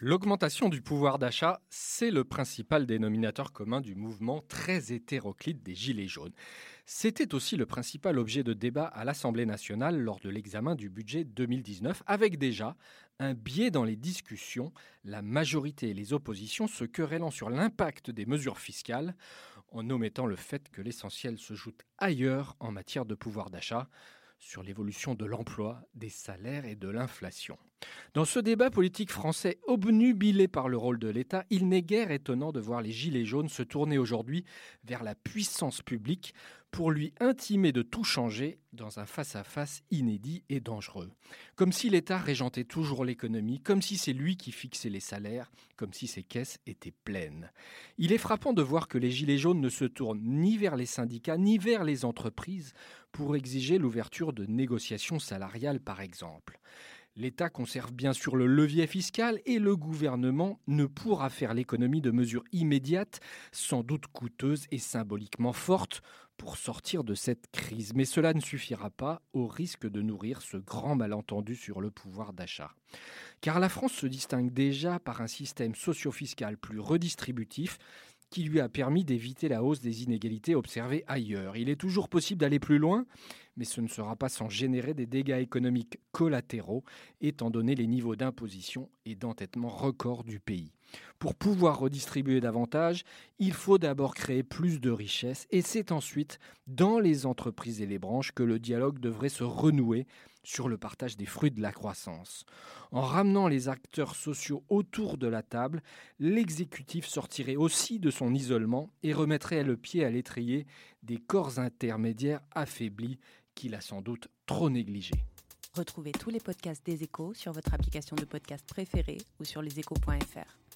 L'augmentation du pouvoir d'achat, c'est le principal dénominateur commun du mouvement très hétéroclite des Gilets jaunes. C'était aussi le principal objet de débat à l'Assemblée nationale lors de l'examen du budget 2019, avec déjà un biais dans les discussions, la majorité et les oppositions se querellant sur l'impact des mesures fiscales, en omettant le fait que l'essentiel se joue ailleurs en matière de pouvoir d'achat sur l'évolution de l'emploi, des salaires et de l'inflation. Dans ce débat politique français obnubilé par le rôle de l'État, il n'est guère étonnant de voir les Gilets jaunes se tourner aujourd'hui vers la puissance publique pour lui intimer de tout changer dans un face-à-face inédit et dangereux. Comme si l'État régentait toujours l'économie, comme si c'est lui qui fixait les salaires, comme si ses caisses étaient pleines. Il est frappant de voir que les Gilets jaunes ne se tournent ni vers les syndicats ni vers les entreprises pour exiger l'ouverture de négociations salariales par exemple. L'État conserve bien sûr le levier fiscal et le gouvernement ne pourra faire l'économie de mesures immédiates, sans doute coûteuses et symboliquement fortes, pour sortir de cette crise. Mais cela ne suffira pas au risque de nourrir ce grand malentendu sur le pouvoir d'achat. Car la France se distingue déjà par un système socio-fiscal plus redistributif qui lui a permis d'éviter la hausse des inégalités observées ailleurs. Il est toujours possible d'aller plus loin, mais ce ne sera pas sans générer des dégâts économiques collatéraux, étant donné les niveaux d'imposition et d'entêtement records du pays. Pour pouvoir redistribuer davantage, il faut d'abord créer plus de richesses, et c'est ensuite dans les entreprises et les branches que le dialogue devrait se renouer sur le partage des fruits de la croissance. En ramenant les acteurs sociaux autour de la table, l'exécutif sortirait aussi de son isolement et remettrait le pied à l'étrier des corps intermédiaires affaiblis qu'il a sans doute trop négligés. Retrouvez tous les podcasts des échos sur votre application de podcast préférée ou sur leséchos.fr.